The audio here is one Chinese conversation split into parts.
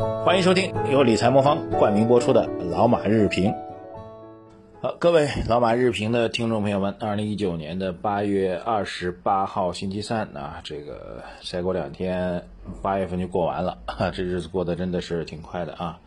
欢迎收听由理财魔方冠名播出的《老马日评》。好，各位老马日评的听众朋友们，二零一九年的八月二十八号星期三啊，这个再过两天八月份就过完了，这日子过得真的是挺快的啊。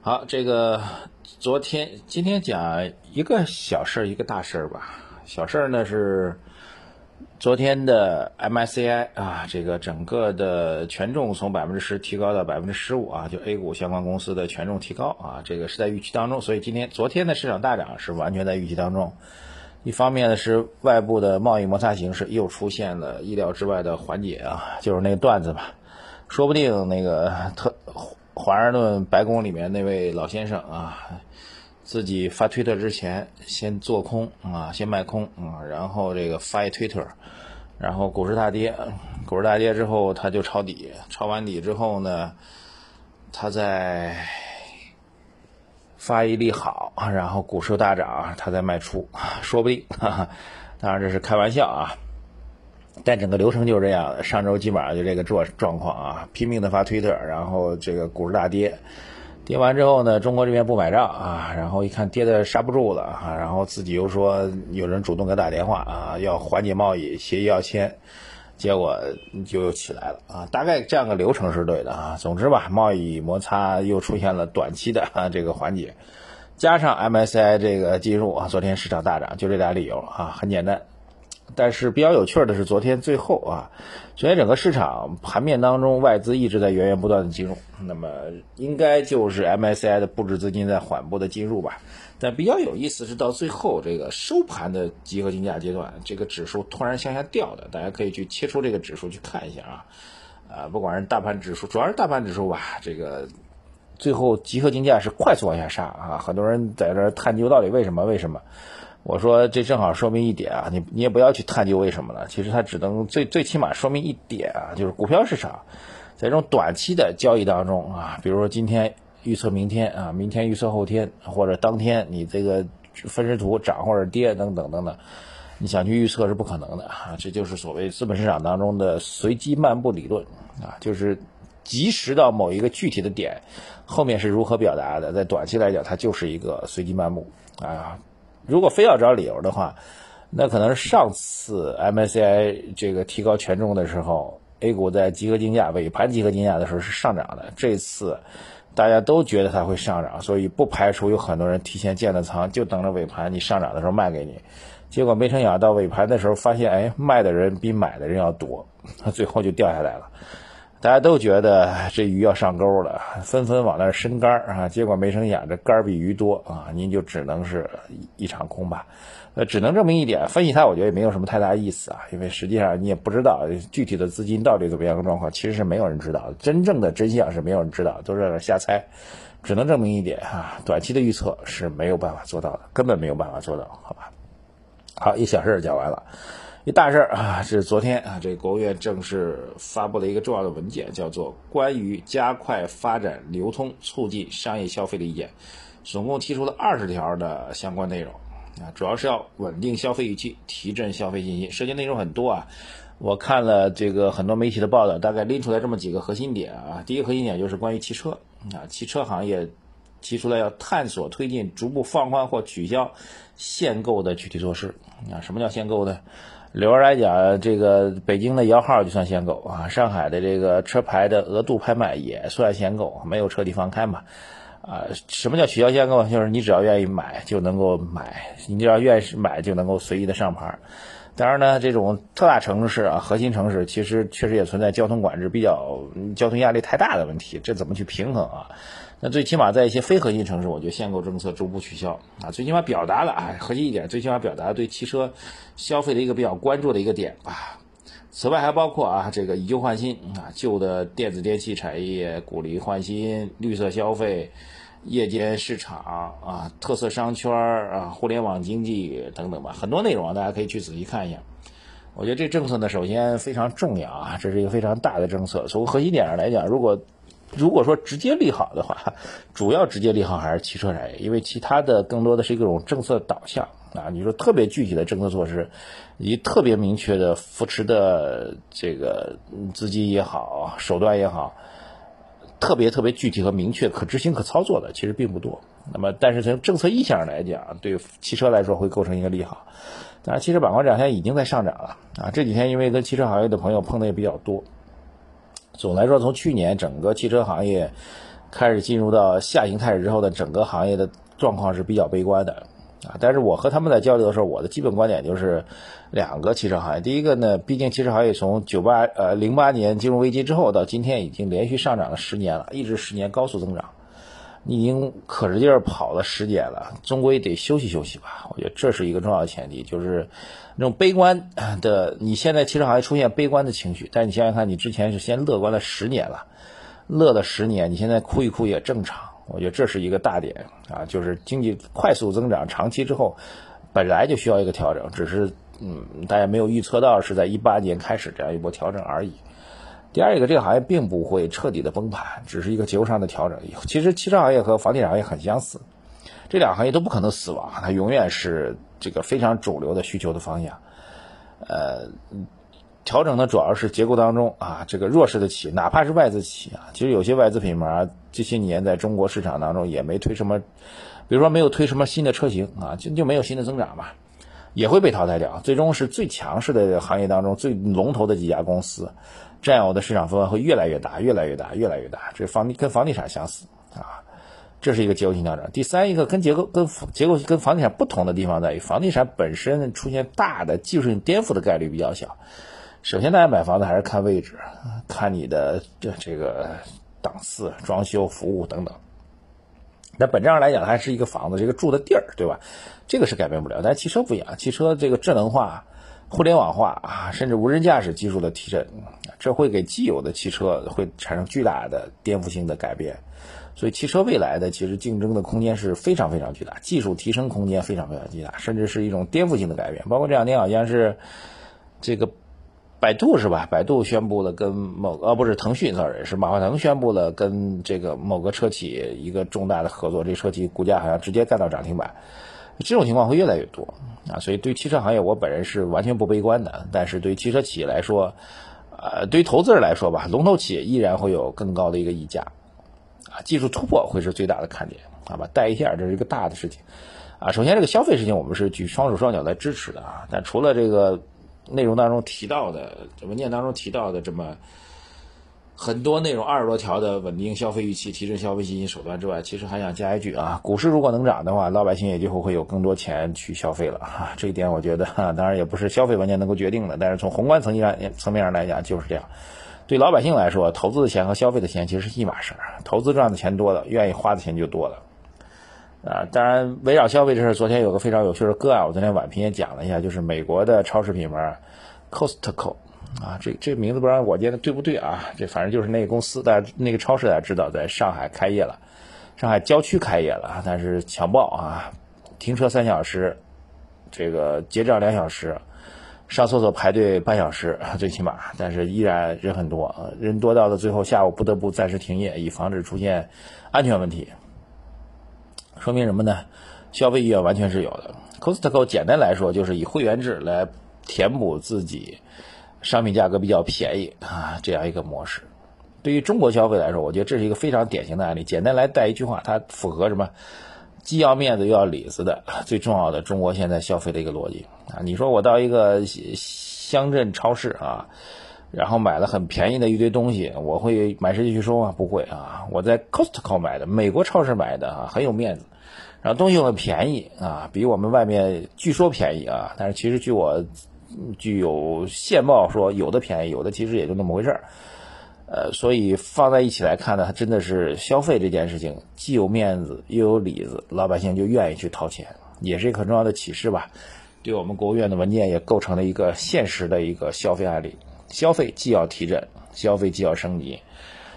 好，这个昨天今天讲一个小事儿，一个大事儿吧。小事儿呢是。昨天的 MSCI 啊，这个整个的权重从百分之十提高到百分之十五啊，就 A 股相关公司的权重提高啊，这个是在预期当中，所以今天昨天的市场大涨是完全在预期当中。一方面呢是外部的贸易摩擦形势又出现了意料之外的缓解啊，就是那个段子吧，说不定那个特华盛顿白宫里面那位老先生啊。自己发推特之前先做空啊，先卖空啊，然后这个发一推特，然后股市大跌，股市大跌之后他就抄底，抄完底之后呢，他再发一利好，然后股市大涨，他再卖出，说不定，哈哈当然这是开玩笑啊，但整个流程就是这样，上周基本上就这个状状况啊，拼命的发推特，然后这个股市大跌。跌完之后呢，中国这边不买账啊，然后一看跌的刹不住了啊，然后自己又说有人主动给打电话啊，要缓解贸易协议要签，结果就又起来了啊，大概这样个流程是对的啊。总之吧，贸易摩擦又出现了短期的啊这个缓解，加上 MSCI 这个进入啊，昨天市场大涨，就这俩理由啊，很简单。但是比较有趣的是，昨天最后啊，昨天整个市场盘面当中，外资一直在源源不断的进入，那么应该就是 MSCI 的布置资金在缓步的进入吧。但比较有意思是到最后这个收盘的集合竞价阶段，这个指数突然向下掉的，大家可以去切出这个指数去看一下啊。啊，不管是大盘指数，主要是大盘指数吧，这个最后集合竞价是快速往下杀啊，很多人在这探究到底为什么？为什么？我说这正好说明一点啊，你你也不要去探究为什么了，其实它只能最最起码说明一点啊，就是股票市场在这种短期的交易当中啊，比如说今天预测明天啊，明天预测后天，或者当天你这个分时图涨或者跌等等等等，你想去预测是不可能的啊，这就是所谓资本市场当中的随机漫步理论啊，就是及时到某一个具体的点，后面是如何表达的，在短期来讲，它就是一个随机漫步啊。如果非要找理由的话，那可能是上次 MSCI 这个提高权重的时候，A 股在集合竞价尾盘集合竞价的时候是上涨的。这次大家都觉得它会上涨，所以不排除有很多人提前建了仓，就等着尾盘你上涨的时候卖给你。结果没成想到尾盘的时候发现，哎，卖的人比买的人要多，最后就掉下来了。大家都觉得这鱼要上钩了，纷纷往那儿伸杆啊，结果没成想这杆比鱼多啊，您就只能是一场空吧。呃，只能证明一点，分析它我觉得也没有什么太大意思啊，因为实际上你也不知道具体的资金到底怎么样个状况，其实是没有人知道，真正的真相是没有人知道，都在那瞎猜。只能证明一点啊，短期的预测是没有办法做到的，根本没有办法做到，好吧？好，一小事讲完了。一大事儿啊，这是昨天啊，这国务院正式发布了一个重要的文件，叫做《关于加快发展流通、促进商业消费的意见》，总共提出了二十条的相关内容啊，主要是要稳定消费预期，提振消费信心，涉及内容很多啊。我看了这个很多媒体的报道，大概拎出来这么几个核心点啊。第一个核心点就是关于汽车啊，汽车行业提出来要探索推进逐步放宽或取消限购的具体措施啊。什么叫限购呢？理由来讲，这个北京的摇号就算限购啊，上海的这个车牌的额度拍卖也算限购，没有彻底放开嘛。啊，什么叫取消限购？就是你只要愿意买就能够买，你只要愿意买就能够随意的上牌。当然呢，这种特大城市啊，核心城市其实确实也存在交通管制比较、交通压力太大的问题，这怎么去平衡啊？那最起码在一些非核心城市，我觉得限购政策逐步取消啊，最起码表达了啊，核心一点，最起码表达对汽车消费的一个比较关注的一个点吧。此外还包括啊，这个以旧换新啊，旧的电子电器产业鼓励换新、绿色消费、夜间市场啊、特色商圈啊、互联网经济等等吧，很多内容啊，大家可以去仔细看一下。我觉得这政策呢，首先非常重要啊，这是一个非常大的政策。从核心点上来讲，如果如果说直接利好的话，主要直接利好还是汽车产业，因为其他的更多的是一种政策导向啊。你说特别具体的政策措施，以特别明确的扶持的这个资金也好，手段也好，特别特别具体和明确、可执行、可操作的，其实并不多。那么，但是从政策意向上来讲，对汽车来说会构成一个利好。当然，汽车板块这两天已经在上涨了啊！这几天因为跟汽车行业的朋友碰的也比较多，总来说，从去年整个汽车行业开始进入到下行态势之后的整个行业的状况是比较悲观的啊。但是我和他们在交流的时候，我的基本观点就是两个汽车行业。第一个呢，毕竟汽车行业从九八呃零八年金融危机之后到今天已经连续上涨了十年了，一直十年高速增长。你已经可着劲儿跑了十年了，终归得休息休息吧。我觉得这是一个重要的前提，就是那种悲观的。你现在汽车行业出现悲观的情绪，但你想想看，你之前是先乐观了十年了，乐了十年，你现在哭一哭也正常。我觉得这是一个大点啊，就是经济快速增长长期之后，本来就需要一个调整，只是嗯，大家没有预测到是在一八年开始这样一波调整而已。第二一个，这个行业并不会彻底的崩盘，只是一个结构上的调整。其实汽车行业和房地产行业很相似，这两个行业都不可能死亡，它永远是这个非常主流的需求的方向。呃，调整呢主要是结构当中啊，这个弱势的企业，哪怕是外资企业啊，其实有些外资品牌这些年在中国市场当中也没推什么，比如说没有推什么新的车型啊，就就没有新的增长嘛，也会被淘汰掉。最终是最强势的行业当中最龙头的几家公司。占有的市场份额会越来越大，越来越大，越来越大。这房地跟房地产相似啊，这是一个结构性调整。第三一个跟结构跟结构跟房地产不同的地方在于，房地产本身出现大的技术性颠覆的概率比较小。首先，大家买房子还是看位置，看你的这这个档次、装修、服务等等。那本质上来讲，还是一个房子，这个住的地儿，对吧？这个是改变不了。但汽车不一样，汽车这个智能化。互联网化啊，甚至无人驾驶技术的提升，这会给既有的汽车会产生巨大的颠覆性的改变。所以，汽车未来的其实竞争的空间是非常非常巨大，技术提升空间非常非常巨大，甚至是一种颠覆性的改变。包括这两天好像是这个百度是吧？百度宣布了跟某呃不是腾讯 sorry 是马化腾宣布了跟这个某个车企一个重大的合作，这车企股价好像直接干到涨停板。这种情况会越来越多啊，所以对汽车行业，我本人是完全不悲观的。但是对汽车企业来说，呃，对于投资人来说吧，龙头企业依然会有更高的一个溢价，啊，技术突破会是最大的看点，好吧？带一下，这是一个大的事情，啊，首先这个消费事情，我们是举双手双脚来支持的啊。但除了这个内容当中提到的文件当中提到的这么。很多内容二十多条的稳定消费预期、提振消费信心手段之外，其实还想加一句啊，股市如果能涨的话，老百姓也就会有更多钱去消费了哈。这一点我觉得哈，当然也不是消费文件能够决定的，但是从宏观层面上层面上来讲就是这样。对老百姓来说，投资的钱和消费的钱其实是一码事儿，投资赚的钱多了，愿意花的钱就多了。啊，当然围绕消费这事，昨天有个非常有趣的个案，我昨天晚评也讲了一下，就是美国的超市品牌 Costco。啊，这这名字不知道我念的对不对啊？这反正就是那个公司，大家那个超市大家知道，在上海开业了，上海郊区开业了，但是强暴啊，停车三小时，这个结账两小时，上厕所排队半小时，最起码，但是依然人很多，人多到了最后下午不得不暂时停业，以防止出现安全问题。说明什么呢？消费意愿完全是有的。Costco 简单来说就是以会员制来填补自己。商品价格比较便宜啊，这样一个模式，对于中国消费来说，我觉得这是一个非常典型的案例。简单来带一句话，它符合什么？既要面子又要里子的最重要的中国现在消费的一个逻辑啊！你说我到一个乡镇超市啊，然后买了很便宜的一堆东西，我会买实际去收吗？不会啊！我在 Costco 买的，美国超市买的啊，很有面子，然后东西又很便宜啊，比我们外面据说便宜啊，但是其实据我。具有现报说有的便宜，有的其实也就那么回事儿，呃，所以放在一起来看呢，它真的是消费这件事情，既有面子又有里子，老百姓就愿意去掏钱，也是一个很重要的启示吧。对我们国务院的文件也构成了一个现实的一个消费案例，消费既要提振，消费既要升级，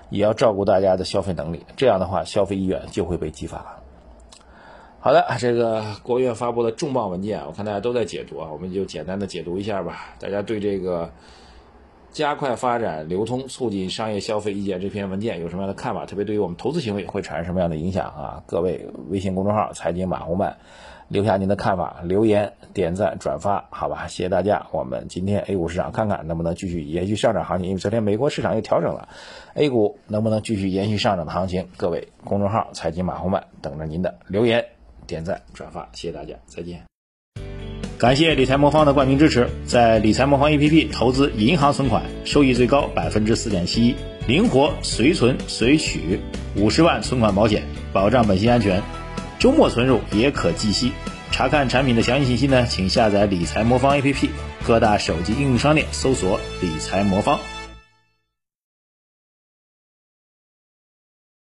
也要照顾大家的消费能力，这样的话，消费意愿就会被激发。好的，这个国务院发布的重磅文件，我看大家都在解读啊，我们就简单的解读一下吧。大家对这个加快发展流通，促进商业消费意见这篇文件有什么样的看法？特别对于我们投资行为会产生什么样的影响啊？各位微信公众号财经马红漫留下您的看法，留言、点赞、转发，好吧？谢谢大家。我们今天 A 股市场看看能不能继续延续上涨行情，因为昨天美国市场又调整了，A 股能不能继续延续上涨的行情？各位公众号财经马红漫等着您的留言、点赞、转发，谢谢大家，再见。感谢理财魔方的冠名支持，在理财魔方 APP 投资银行存款，收益最高百分之四点七一，灵活随存随取，五十万存款保险，保障本息安全，周末存入也可计息。查看产品的详细信息呢，请下载理财魔方 APP，各大手机应用商店搜索理财魔方。